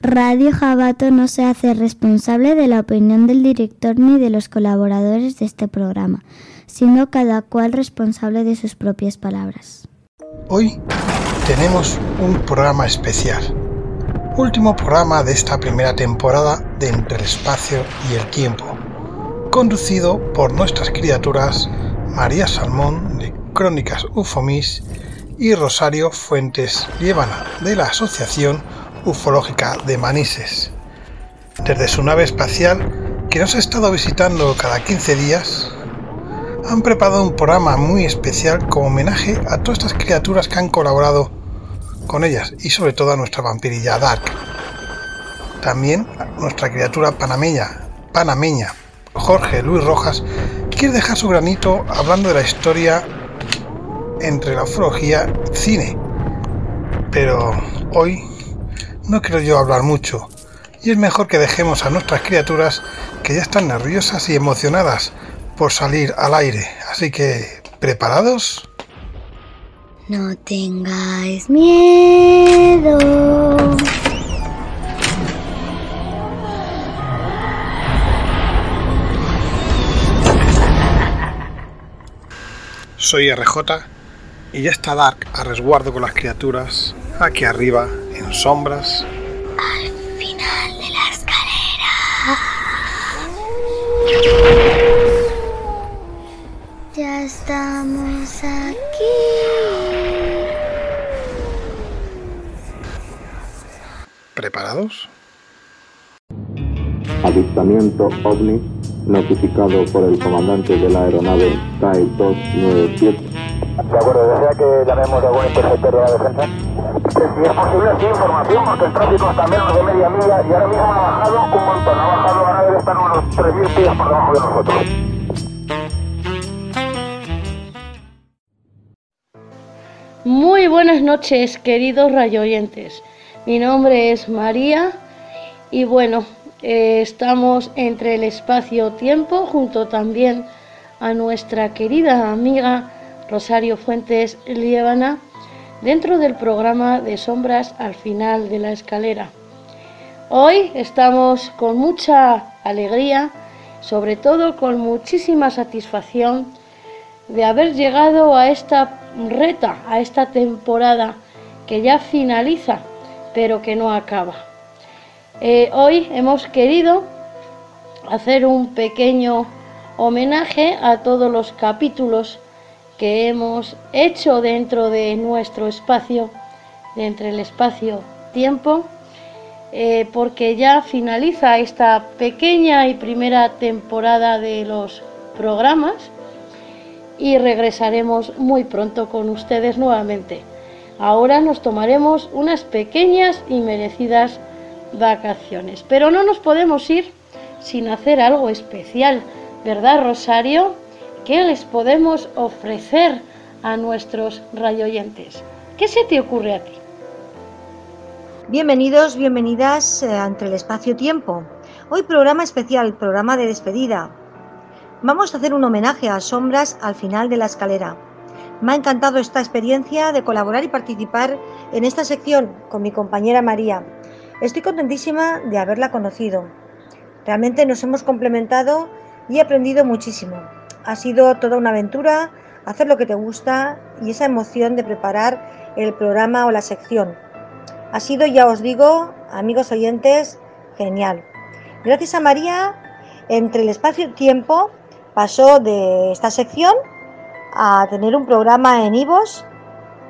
Radio Jabato no se hace responsable de la opinión del director ni de los colaboradores de este programa, siendo cada cual responsable de sus propias palabras. Hoy tenemos un programa especial, último programa de esta primera temporada de Entre el Espacio y el Tiempo, conducido por nuestras criaturas María Salmón de Crónicas Ufomis y Rosario Fuentes Liébana de la Asociación ufológica de Manises. Desde su nave espacial, que nos ha estado visitando cada 15 días, han preparado un programa muy especial como homenaje a todas estas criaturas que han colaborado con ellas y sobre todo a nuestra vampirilla Dark. También nuestra criatura panameña, panameña, Jorge Luis Rojas, quiere dejar su granito hablando de la historia entre la ufología y cine. Pero hoy no quiero yo hablar mucho, y es mejor que dejemos a nuestras criaturas que ya están nerviosas y emocionadas por salir al aire. Así que, ¿preparados? No tengáis miedo. Soy RJ y ya está Dark a resguardo con las criaturas aquí arriba en sombras. Al final de la escalera. Ya estamos aquí. ¿Preparados? Avistamiento ovni notificado por el comandante de la aeronave TAE 297. De acuerdo, ¿desea que llamemos a algún interceptor de la defensa? Si es posible, sí, información, porque el tráfico está menos de media milla y ahora mismo ha bajado un montón. Ha bajado, ahora debe estar unos 3.000 pies por debajo de nosotros. Muy buenas noches, queridos rayoyentes. Mi nombre es María y bueno, eh, estamos entre el espacio-tiempo junto también a nuestra querida amiga Rosario Fuentes Liébana dentro del programa de sombras al final de la escalera. Hoy estamos con mucha alegría, sobre todo con muchísima satisfacción de haber llegado a esta reta, a esta temporada que ya finaliza, pero que no acaba. Eh, hoy hemos querido hacer un pequeño homenaje a todos los capítulos que hemos hecho dentro de nuestro espacio, de entre el espacio-tiempo, eh, porque ya finaliza esta pequeña y primera temporada de los programas y regresaremos muy pronto con ustedes nuevamente. Ahora nos tomaremos unas pequeñas y merecidas vacaciones, pero no nos podemos ir sin hacer algo especial, ¿verdad Rosario? ¿Qué les podemos ofrecer a nuestros radioyentes? ¿Qué se te ocurre a ti? Bienvenidos, bienvenidas a Entre el Espacio-Tiempo. Hoy programa especial, programa de despedida. Vamos a hacer un homenaje a Sombras al final de la escalera. Me ha encantado esta experiencia de colaborar y participar en esta sección con mi compañera María. Estoy contentísima de haberla conocido. Realmente nos hemos complementado y he aprendido muchísimo. Ha sido toda una aventura hacer lo que te gusta y esa emoción de preparar el programa o la sección. Ha sido, ya os digo, amigos oyentes, genial. Gracias a María, entre el espacio y tiempo pasó de esta sección a tener un programa en Ivos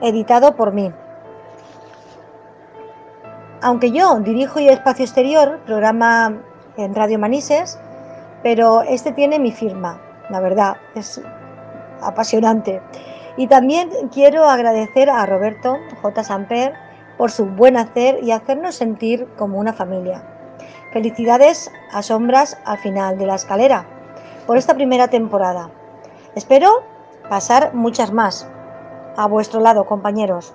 editado por mí. Aunque yo dirijo y Espacio Exterior, programa en Radio Manises, pero este tiene mi firma, la verdad, es apasionante. Y también quiero agradecer a Roberto J. Samper por su buen hacer y hacernos sentir como una familia. Felicidades a Sombras al final de la escalera por esta primera temporada. Espero pasar muchas más a vuestro lado, compañeros.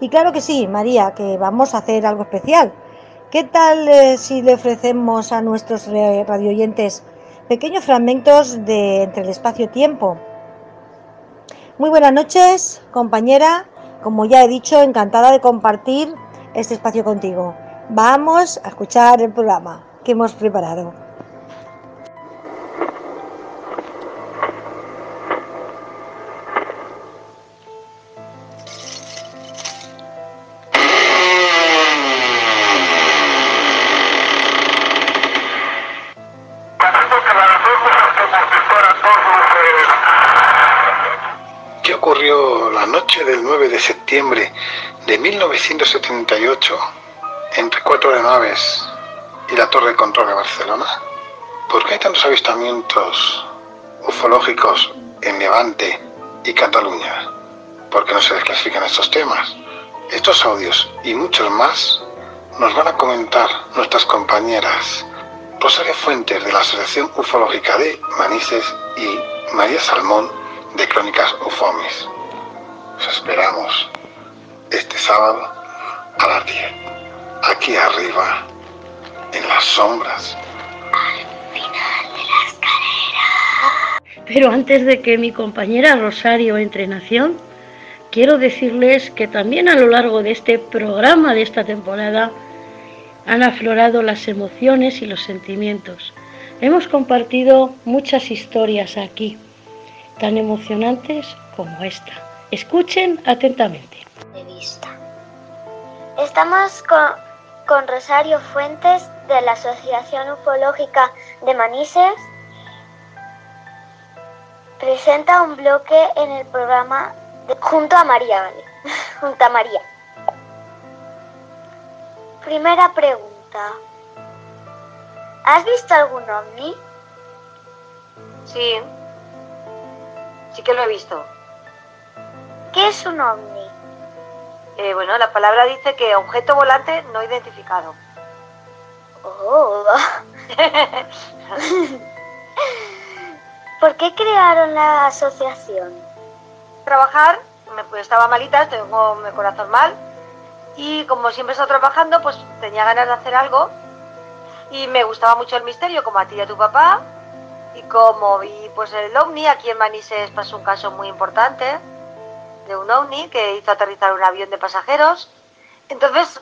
Y claro que sí, María, que vamos a hacer algo especial. ¿Qué tal eh, si le ofrecemos a nuestros eh, radioyentes pequeños fragmentos de entre el espacio-tiempo? Muy buenas noches, compañera. Como ya he dicho, encantada de compartir este espacio contigo. Vamos a escuchar el programa que hemos preparado. Septiembre de 1978 entre cuatro de naves y la torre de control de Barcelona? ¿Por qué hay tantos avistamientos ufológicos en Levante y Cataluña? ¿Por qué no se desclasifican estos temas? Estos audios y muchos más nos van a comentar nuestras compañeras Rosario Fuentes de la Asociación Ufológica de Manises y María Salmón de Crónicas Ufomis. Os esperamos este sábado a las 10, aquí arriba, en las sombras. Pero antes de que mi compañera Rosario entre en acción, quiero decirles que también a lo largo de este programa de esta temporada han aflorado las emociones y los sentimientos. Hemos compartido muchas historias aquí, tan emocionantes como esta. Escuchen atentamente. de vista. Estamos con, con Rosario Fuentes de la Asociación Ufológica de Manises. Presenta un bloque en el programa de- junto a María, ¿vale? junto a María. Primera pregunta. ¿Has visto algún ovni? Sí, sí que lo he visto. ¿Qué es un ovni? Eh, bueno, la palabra dice que objeto volante no identificado. Oh. ¿Por qué crearon la asociación? Trabajar, me, pues estaba malita, tengo mi corazón mal. Y como siempre he estado trabajando, pues tenía ganas de hacer algo. Y me gustaba mucho el misterio, como a ti y a tu papá. Y como vi pues el ovni, aquí en Manises pasó un caso muy importante de un ovni que hizo aterrizar un avión de pasajeros. Entonces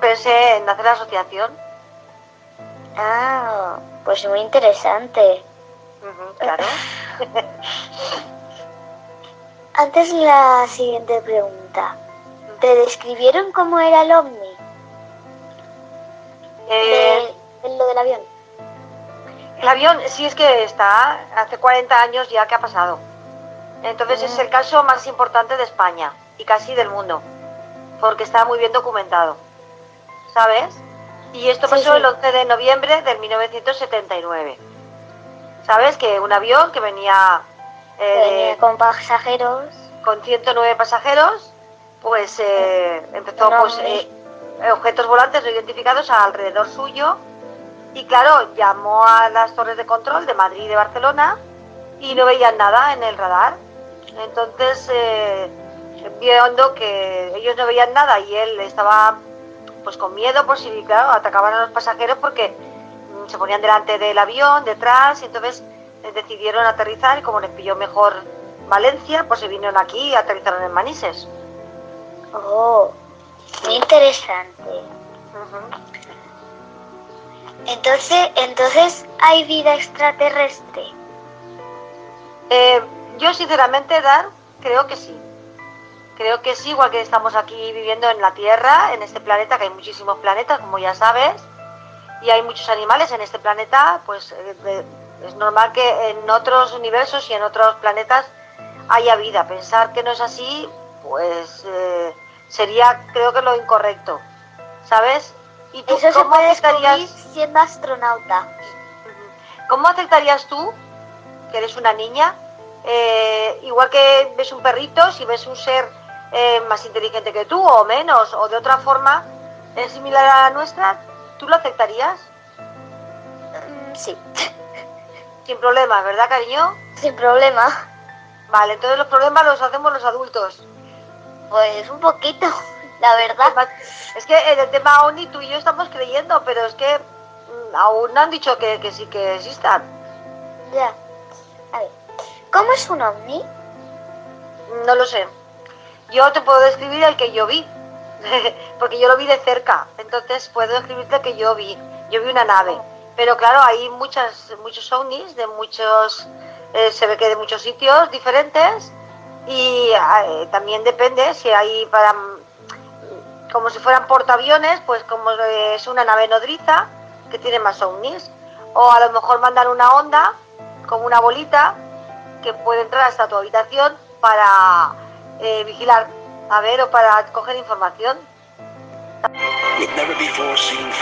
pensé en hacer la asociación. Ah, pues muy interesante. Claro. Antes la siguiente pregunta. ¿Te describieron cómo era el ovni? Eh, De, de lo del avión. El avión, sí es que está, hace 40 años ya que ha pasado. Entonces es el caso más importante de España y casi del mundo, porque está muy bien documentado, ¿sabes? Y esto pasó sí. el 11 de noviembre del 1979. ¿Sabes? Que un avión que venía, eh, Venía de- con pasajeros. con 109 pasajeros, pues eh, empezó Un pues, eh, objetos volantes no identificados alrededor suyo y claro, llamó a las torres de control de Madrid y de Barcelona y no veían nada en el radar. Entonces, eh, viendo que ellos no veían nada y él estaba pues con miedo por si, claro, atacaban a los pasajeros porque mm, se ponían delante del avión, detrás, y entonces eh, decidieron aterrizar y como les pilló mejor Valencia, pues se vinieron aquí y aterrizaron en Manises. Oh, muy interesante. Entonces, entonces hay vida extraterrestre. Eh, yo sinceramente, Dan, creo que sí. Creo que sí, igual que estamos aquí viviendo en la Tierra, en este planeta, que hay muchísimos planetas, como ya sabes, y hay muchos animales en este planeta, pues eh, eh, es normal que en otros universos y en otros planetas haya vida. Pensar que no es así, pues eh, sería, creo que lo incorrecto, ¿sabes? ¿Y tú Eso se cómo puede descubrir aceptarías, siendo astronauta. cómo aceptarías tú, que eres una niña, eh, igual que ves un perrito, si ves un ser eh, más inteligente que tú o menos o de otra forma similar a la nuestra, ¿tú lo aceptarías? Mm, sí, Sin problemas, ¿verdad, cariño? sin problema. Vale, entonces los problemas los hacemos los adultos. Pues un poquito, la verdad. Es que en el tema ONI tú y yo estamos creyendo, pero es que mm, aún no han dicho que, que sí que existan. Ya. A ver, ¿cómo es un ovni? No lo sé. Yo te puedo describir el que yo vi. porque yo lo vi de cerca, entonces puedo escribirte que yo vi, yo vi una nave. Pero claro, hay muchas, muchos ovnis de muchos, eh, se ve que de muchos sitios diferentes y eh, también depende si hay para, como si fueran portaaviones, pues como es una nave nodriza que tiene más ovnis. O a lo mejor mandan una onda, como una bolita, que puede entrar hasta tu habitación para eh, vigilar, a ver, o para coger información. with never before seen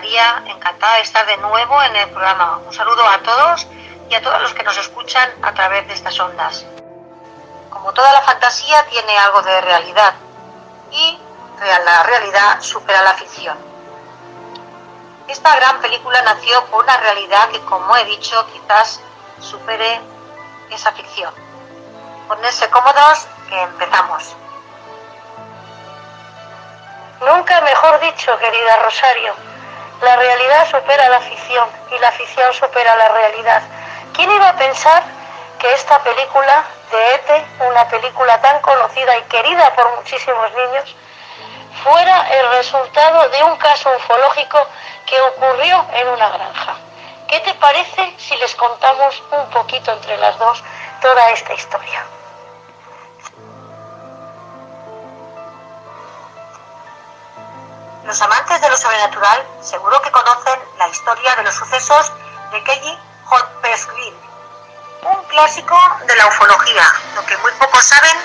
María, encantada de estar de nuevo en el programa. Un saludo a todos y a todos los que nos escuchan a través de estas ondas. Como toda la fantasía tiene algo de realidad y la realidad supera la ficción. Esta gran película nació por una realidad que, como he dicho, quizás supere esa ficción. Ponerse cómodos que empezamos. Nunca mejor dicho, querida Rosario. La realidad supera la ficción y la ficción supera la realidad. ¿Quién iba a pensar que esta película de ETE, una película tan conocida y querida por muchísimos niños, fuera el resultado de un caso ufológico que ocurrió en una granja? ¿Qué te parece si les contamos un poquito entre las dos toda esta historia? Los amantes de lo sobrenatural seguro que conocen la historia de los sucesos de Kelly Hotpesville, un clásico de la ufología, lo que muy pocos saben,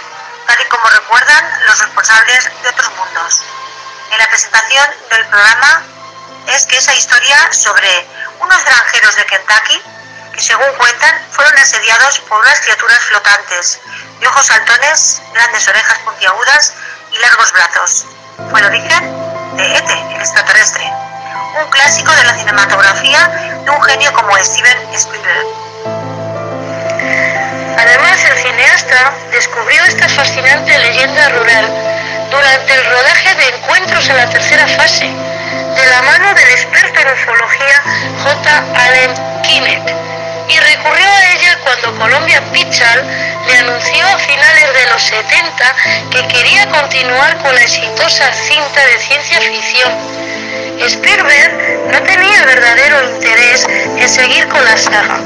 tal y como recuerdan los responsables de otros mundos. En la presentación del programa es que esa historia sobre unos granjeros de Kentucky que según cuentan fueron asediados por unas criaturas flotantes, de ojos saltones, grandes orejas puntiagudas y largos brazos. Fue el origen de Ete, el extraterrestre, un clásico de la cinematografía de un genio como Steven Spielberg. Además, el cineasta descubrió esta fascinante leyenda rural durante el rodaje de Encuentros en la tercera fase, de la mano del experto en ufología J. Allen Kinnett, y recurrió a ella cuando Columbia Pictures le anunció a finales de los 70 que quería continuar con la exitosa cinta de ciencia ficción. Spielberg no tenía verdadero interés en seguir con la saga,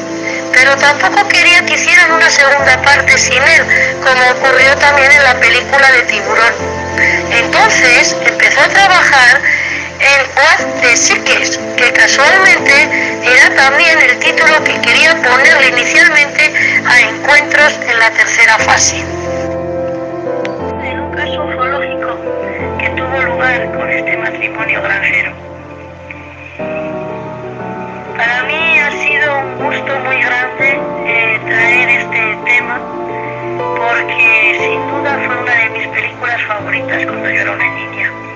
pero tampoco quería que hicieran una segunda parte sin él, como ocurrió también en la película de Tiburón. Entonces empezó a trabajar en What the Seekers, que casualmente era también el título que quería ponerle inicialmente a Encuentros en la tercera fase. En un caso ufológico que tuvo lugar con este matrimonio granjero. Para mí ha sido un gusto muy grande eh, traer este tema porque sin duda fue una de mis películas favoritas cuando yo era una niña.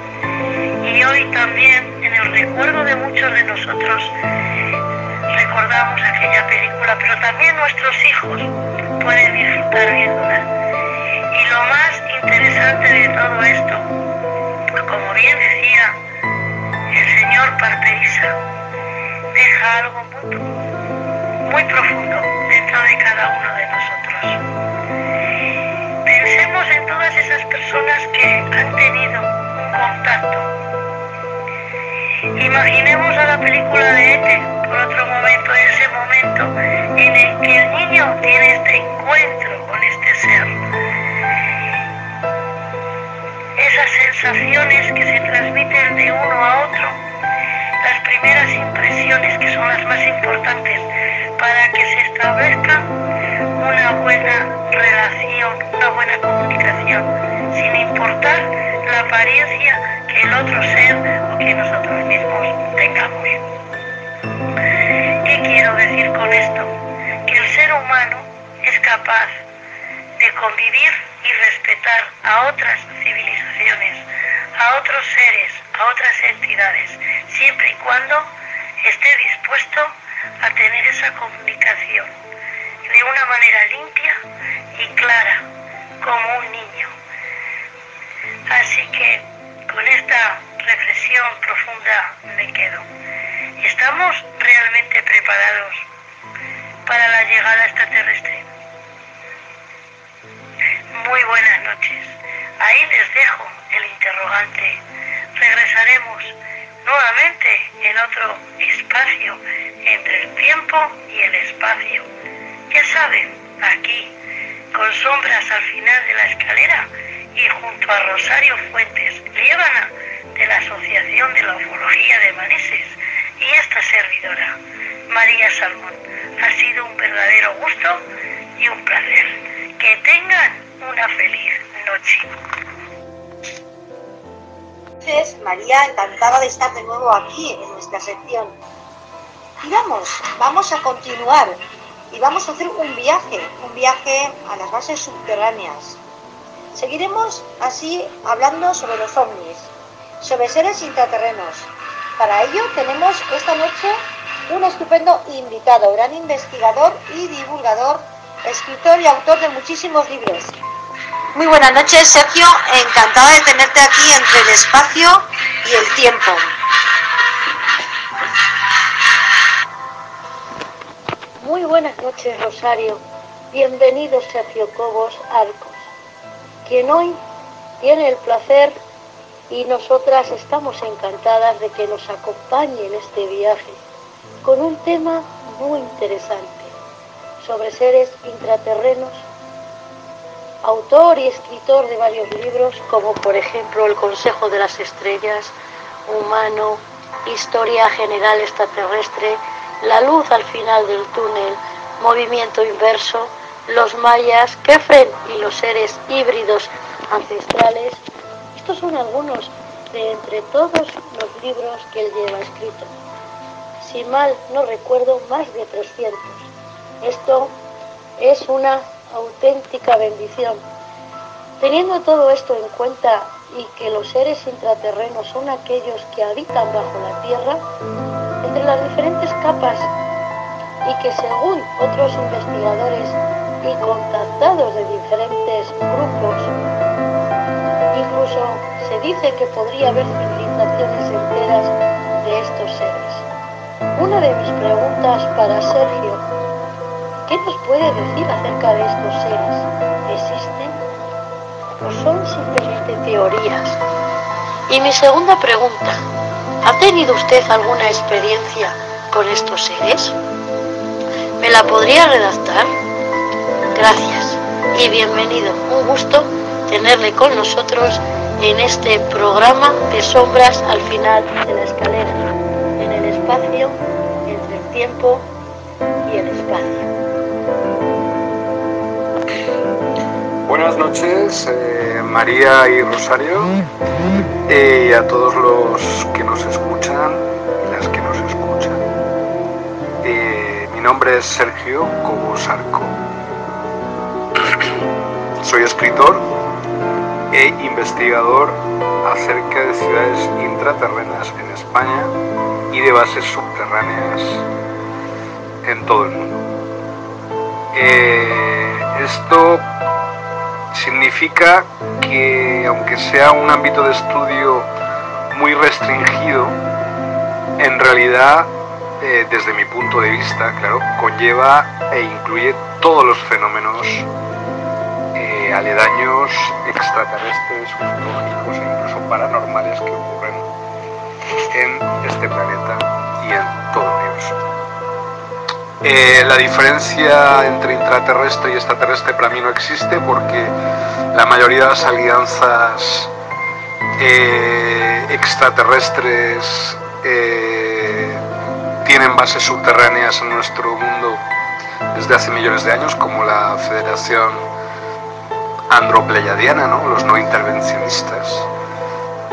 Y hoy también, en el recuerdo de muchos de nosotros, recordamos aquella película, pero también nuestros hijos pueden disfrutar viéndola. Y lo más interesante de todo esto, como bien decía el señor Parperiza, deja algo muy, muy profundo dentro de cada uno de nosotros. Pensemos en todas esas personas que han tenido Imaginemos a la película de Ete por otro momento, ese momento en el que el niño tiene este encuentro con este ser. Esas sensaciones que se transmiten de uno a otro, las primeras impresiones que son las más importantes para que se establezca una buena relación, una buena comunicación, sin importar la apariencia que el otro ser o que nosotros mismos tengamos. ¿Qué quiero decir con esto? Que el ser humano es capaz de convivir y respetar a otras civilizaciones, a otros seres, a otras entidades, siempre y cuando esté dispuesto a tener esa comunicación de una manera limpia y clara, como un niño. Así que con esta reflexión profunda me quedo. ¿Estamos realmente preparados para la llegada extraterrestre? Muy buenas noches. Ahí les dejo el interrogante. Regresaremos nuevamente en otro espacio entre el tiempo y el espacio. Ya saben, aquí, con sombras al final de la escalera y junto a Rosario Fuentes, Líbana, de la Asociación de la Ufología de Manises, y esta servidora, María Salmón. Ha sido un verdadero gusto y un placer. Que tengan una feliz noche. Entonces, María, encantada de estar de nuevo aquí en nuestra sección. Y vamos, vamos a continuar y vamos a hacer un viaje, un viaje a las bases subterráneas. Seguiremos así hablando sobre los ovnis, sobre seres intraterrenos. Para ello tenemos esta noche un estupendo invitado, gran investigador y divulgador, escritor y autor de muchísimos libros. Muy buenas noches, Sergio. Encantada de tenerte aquí entre el espacio y el tiempo. Muy buenas noches, Rosario. Bienvenido, Sergio Cobos Arcos, quien hoy tiene el placer y nosotras estamos encantadas de que nos acompañe en este viaje con un tema muy interesante sobre seres intraterrenos, autor y escritor de varios libros como por ejemplo El Consejo de las Estrellas, Humano, Historia General Extraterrestre, La Luz al final del túnel, Movimiento Inverso, Los Mayas, Kefren y los seres híbridos ancestrales. Estos son algunos de entre todos los libros que él lleva escritos si mal no recuerdo, más de 300. Esto es una auténtica bendición. Teniendo todo esto en cuenta y que los seres intraterrenos son aquellos que habitan bajo la tierra, entre las diferentes capas, y que según otros investigadores y contactados de diferentes grupos, incluso se dice que podría haber civilizaciones enteras de estos seres. Una de mis preguntas para Sergio, ¿qué nos puede decir acerca de estos seres? ¿Existen o son simplemente teorías? Y mi segunda pregunta, ¿ha tenido usted alguna experiencia con estos seres? ¿Me la podría redactar? Gracias y bienvenido. Un gusto tenerle con nosotros en este programa de sombras al final de la escalera, en el espacio entre el tiempo y el espacio. Buenas noches, eh, María y Rosario, y a todos los que nos escuchan y las que nos escuchan. Eh, mi nombre es Sergio Cobos Arco. Soy escritor e investigador acerca de ciudades intraterrenas en España y de bases subterráneas en todo el mundo. Eh, esto significa que aunque sea un ámbito de estudio muy restringido, en realidad, eh, desde mi punto de vista, claro, conlleva e incluye todos los fenómenos aledaños, extraterrestres, ufológicos e incluso paranormales que ocurren en este planeta y en todo el. Eh, la diferencia entre intraterrestre y extraterrestre para mí no existe porque la mayoría de las alianzas eh, extraterrestres eh, tienen bases subterráneas en nuestro mundo desde hace millones de años, como la Federación Andropleiadiana, ¿no? los no intervencionistas,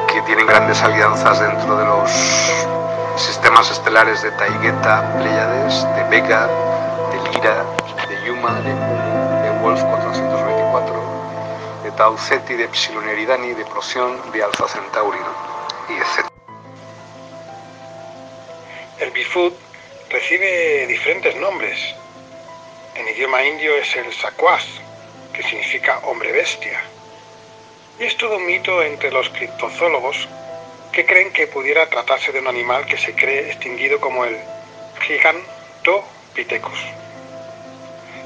que tienen grandes alianzas dentro de los sistemas estelares de Taigueta, Pleiades, de Vega, de Lira, de Yuma, de, de Wolf 424 tau ceti de epsilon eridani de prosión de alfa centauri, ¿no? y etc. El Bigfoot recibe diferentes nombres. En idioma indio es el Saquas, que significa hombre bestia. Y es todo un mito entre los criptozoólogos que creen que pudiera tratarse de un animal que se cree extinguido como el Gigantopithecus.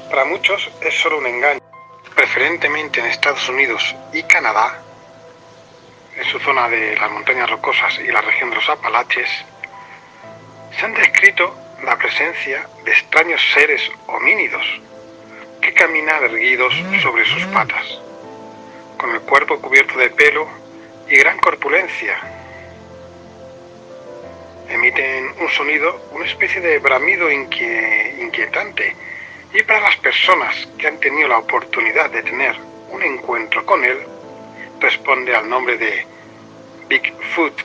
Para muchos es solo un engaño. Preferentemente en Estados Unidos y Canadá, en su zona de las montañas rocosas y la región de los Apalaches, se han descrito la presencia de extraños seres homínidos que caminan erguidos sobre sus patas, con el cuerpo cubierto de pelo y gran corpulencia. Emiten un sonido, una especie de bramido inquie- inquietante, y para las personas que han tenido la oportunidad de tener un encuentro con él, responde al nombre de Bigfoot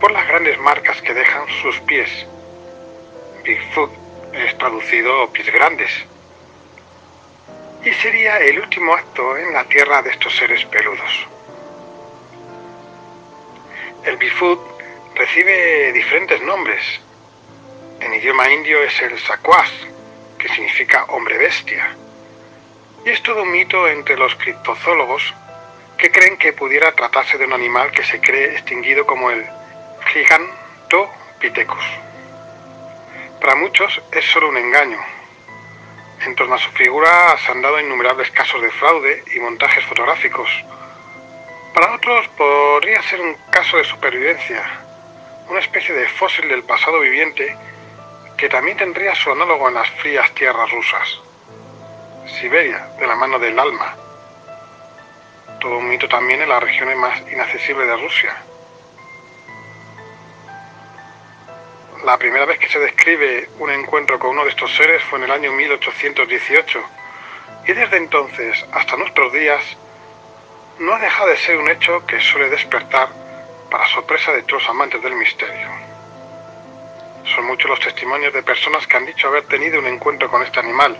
por las grandes marcas que dejan sus pies. Bigfoot es traducido pies grandes. Y sería el último acto en la tierra de estos seres peludos. El Bigfoot recibe diferentes nombres. En idioma indio es el Saquas, que significa hombre bestia. Y es todo un mito entre los criptozoólogos que creen que pudiera tratarse de un animal que se cree extinguido como el Gigantopithecus. Para muchos es solo un engaño. En torno a su figura se han dado innumerables casos de fraude y montajes fotográficos. Para otros podría ser un caso de supervivencia, una especie de fósil del pasado viviente que también tendría su análogo en las frías tierras rusas. Siberia, de la mano del alma. Todo un mito también en las regiones más inaccesibles de Rusia. La primera vez que se describe un encuentro con uno de estos seres fue en el año 1818 y desde entonces hasta nuestros días no ha dejado de ser un hecho que suele despertar para sorpresa de todos los amantes del misterio. Son muchos los testimonios de personas que han dicho haber tenido un encuentro con este animal.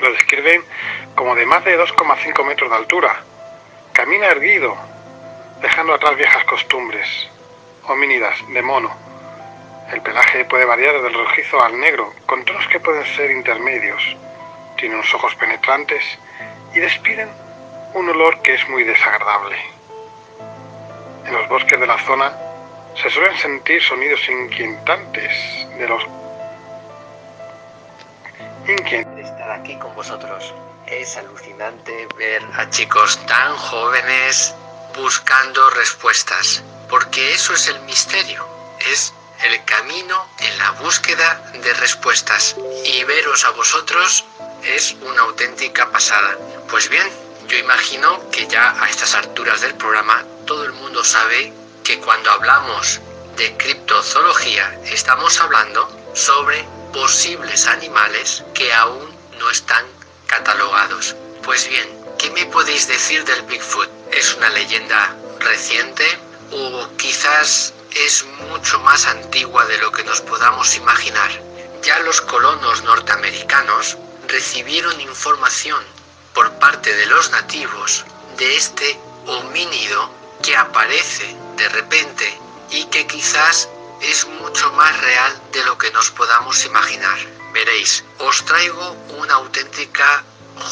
Lo describen como de más de 2,5 metros de altura. Camina erguido, dejando atrás viejas costumbres, homínidas, de mono. El pelaje puede variar del rojizo al negro, con tonos que pueden ser intermedios. Tiene unos ojos penetrantes y despiden un olor que es muy desagradable. En los bosques de la zona se suelen sentir sonidos inquietantes de los inquietantes. estar aquí con vosotros. Es alucinante ver a chicos tan jóvenes buscando respuestas, porque eso es el misterio, es el camino en la búsqueda de respuestas. Y veros a vosotros es una auténtica pasada. Pues bien, yo imagino que ya a estas alturas del programa todo el mundo sabe que cuando hablamos de criptozoología estamos hablando sobre posibles animales que aún no están catalogados. Pues bien, ¿qué me podéis decir del Bigfoot? ¿Es una leyenda reciente o quizás es mucho más antigua de lo que nos podamos imaginar? Ya los colonos norteamericanos recibieron información por parte de los nativos de este homínido que aparece de repente y que quizás es mucho más real de lo que nos podamos imaginar. Veréis, os traigo una auténtica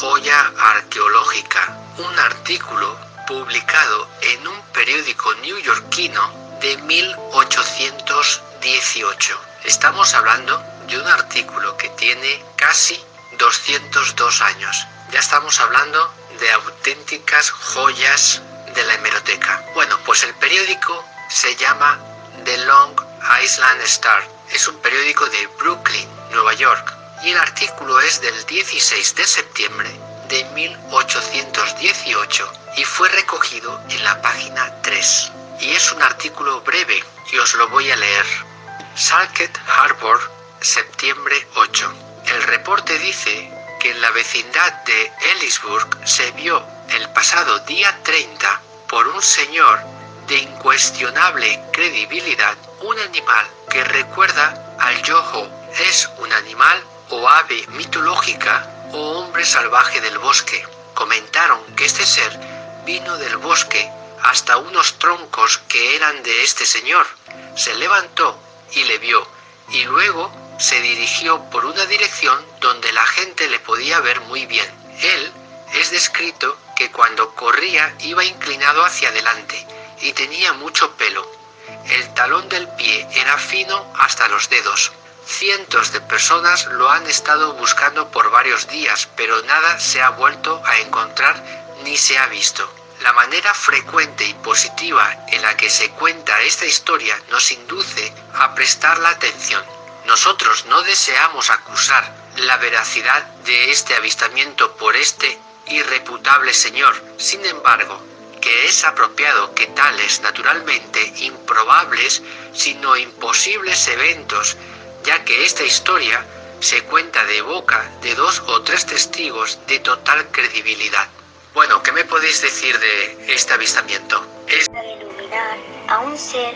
joya arqueológica, un artículo publicado en un periódico neoyorquino de 1818. Estamos hablando de un artículo que tiene casi 202 años. Ya estamos hablando de auténticas joyas de la hemeroteca. Bueno, pues el periódico se llama The Long Island Star. Es un periódico de Brooklyn, Nueva York. Y el artículo es del 16 de septiembre de 1818 y fue recogido en la página 3. Y es un artículo breve y os lo voy a leer. Salket Harbor, septiembre 8. El reporte dice que en la vecindad de Ellisburg se vio el pasado día 30 por un señor de incuestionable credibilidad un animal que recuerda al yojo. Es un animal o ave mitológica o hombre salvaje del bosque. comentaron que este ser vino del bosque hasta unos troncos que eran de este señor. Se levantó y le vio, y luego se dirigió por una dirección donde la gente le podía ver muy bien. Él es descrito que cuando corría iba inclinado hacia adelante y tenía mucho pelo. El talón del pie era fino hasta los dedos. Cientos de personas lo han estado buscando por varios días, pero nada se ha vuelto a encontrar ni se ha visto. La manera frecuente y positiva en la que se cuenta esta historia nos induce a prestar la atención. Nosotros no deseamos acusar la veracidad de este avistamiento por este irreputable señor. Sin embargo, que es apropiado que tales naturalmente improbables, sino imposibles eventos, ya que esta historia se cuenta de boca de dos o tres testigos de total credibilidad. Bueno, ¿qué me podéis decir de este avistamiento? Es iluminar a un ser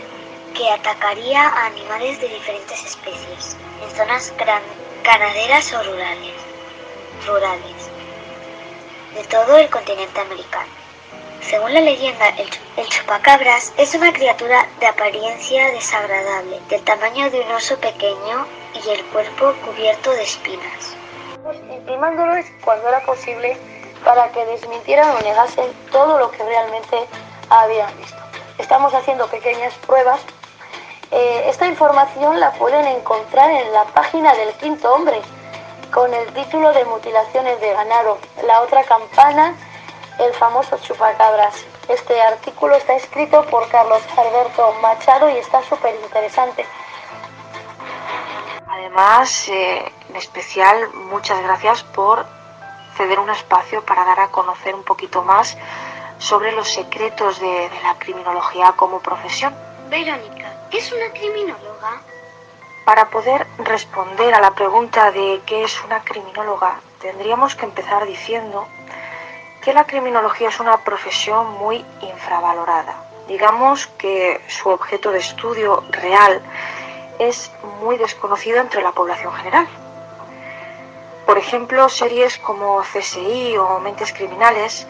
que atacaría a animales de diferentes especies en zonas ganaderas o rurales, rurales de todo el continente americano. Según la leyenda, el, chupacabras es una criatura de apariencia desagradable, del tamaño de un oso pequeño y el cuerpo cubierto de espinas. Intimándolos cuando era posible para que desmintieran o negasen todo lo que realmente habían visto. Estamos haciendo pequeñas pruebas. Eh, esta información la pueden encontrar en la página del quinto hombre, con el título de Mutilaciones de ganado, la otra campana, el famoso chupacabras. Este artículo está escrito por Carlos Alberto Machado y está súper interesante. Además, eh, en especial, muchas gracias por ceder un espacio para dar a conocer un poquito más sobre los secretos de, de la criminología como profesión. Verónica, ¿qué es una criminóloga? Para poder responder a la pregunta de qué es una criminóloga, tendríamos que empezar diciendo que la criminología es una profesión muy infravalorada. Digamos que su objeto de estudio real es muy desconocido entre la población general. Por ejemplo, series como CSI o Mentes Criminales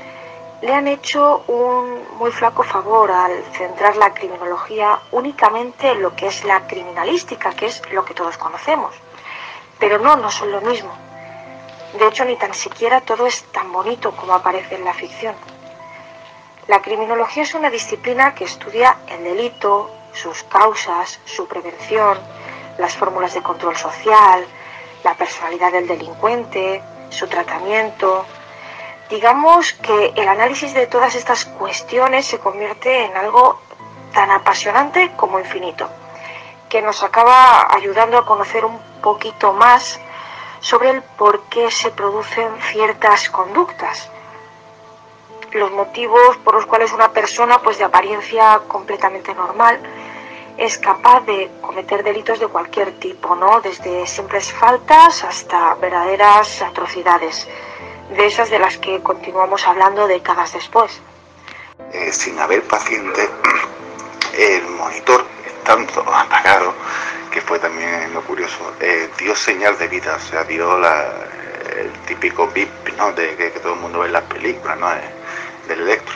le han hecho un muy flaco favor al centrar la criminología únicamente en lo que es la criminalística, que es lo que todos conocemos. Pero no, no son lo mismo. De hecho, ni tan siquiera todo es tan bonito como aparece en la ficción. La criminología es una disciplina que estudia el delito, sus causas, su prevención, las fórmulas de control social, la personalidad del delincuente, su tratamiento, Digamos que el análisis de todas estas cuestiones se convierte en algo tan apasionante como infinito, que nos acaba ayudando a conocer un poquito más sobre el por qué se producen ciertas conductas, los motivos por los cuales una persona, pues de apariencia completamente normal, es capaz de cometer delitos de cualquier tipo, ¿no? Desde simples faltas hasta verdaderas atrocidades de esas de las que continuamos hablando décadas después. Eh, sin haber paciente, el monitor, tanto apagado, que fue también lo curioso, eh, dio señal de vida, o sea, dio el típico bip ¿no? de que, todo el mundo ve en las películas, ¿no? del electro.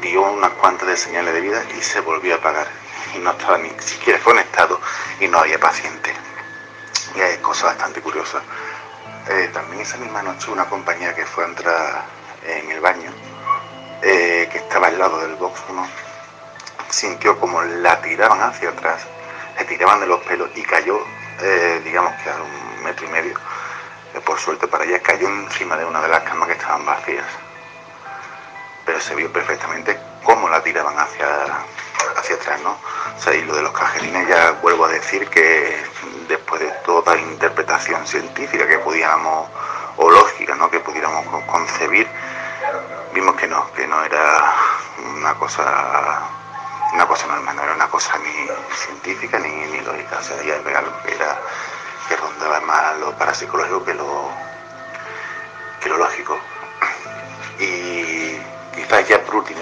dio unas cuantas de señales de vida y se volvió a apagar y no estaba ni siquiera conectado y no había paciente. Y hay cosas bastante curiosas. Eh, también esa misma noche una compañera que fue a entrar en el baño, eh, que estaba al lado del box 1, sintió como la tiraban hacia atrás, le tiraban de los pelos y cayó, eh, digamos que a un metro y medio. por suerte para ella cayó encima de una de las camas que estaban vacías. Pero se vio perfectamente cómo la tiraban hacia, hacia atrás, ¿no? O sea, y lo de los cajerines ya vuelvo a decir que después de toda interpretación científica que pudiéramos, o lógica, ¿no? Que pudiéramos concebir, vimos que no, que no era una cosa una cosa normal, no era una cosa ni científica ni, lógica, o sea, era algo que era que rondaba más lo parapsicológico que lo que lo lógico. Y quizás ya por último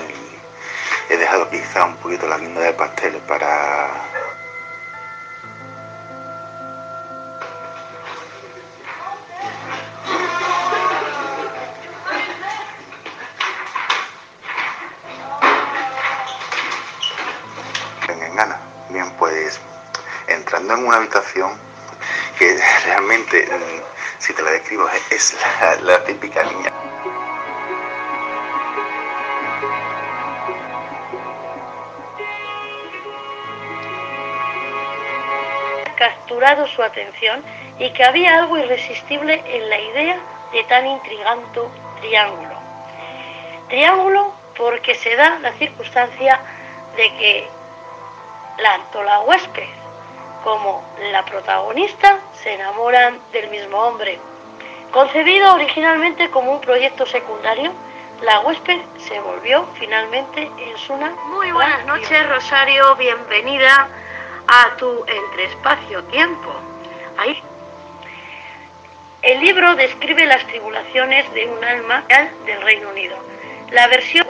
he dejado quizá un poquito la guinda de pastel para, habitación que realmente, mm, si te la describo, es la, típica niña. capturado su atención y que había algo irresistible en la idea de tan intrigante triángulo. Triángulo porque se da la circunstancia de que la huésped como la protagonista se enamoran del mismo hombre. Concebido originalmente como un proyecto secundario, la huésped se volvió finalmente en su Muy buenas noches, Rosario, bienvenida a tu entre espacio-tiempo. Ahí. El libro describe las tribulaciones de un alma del Reino Unido. La versión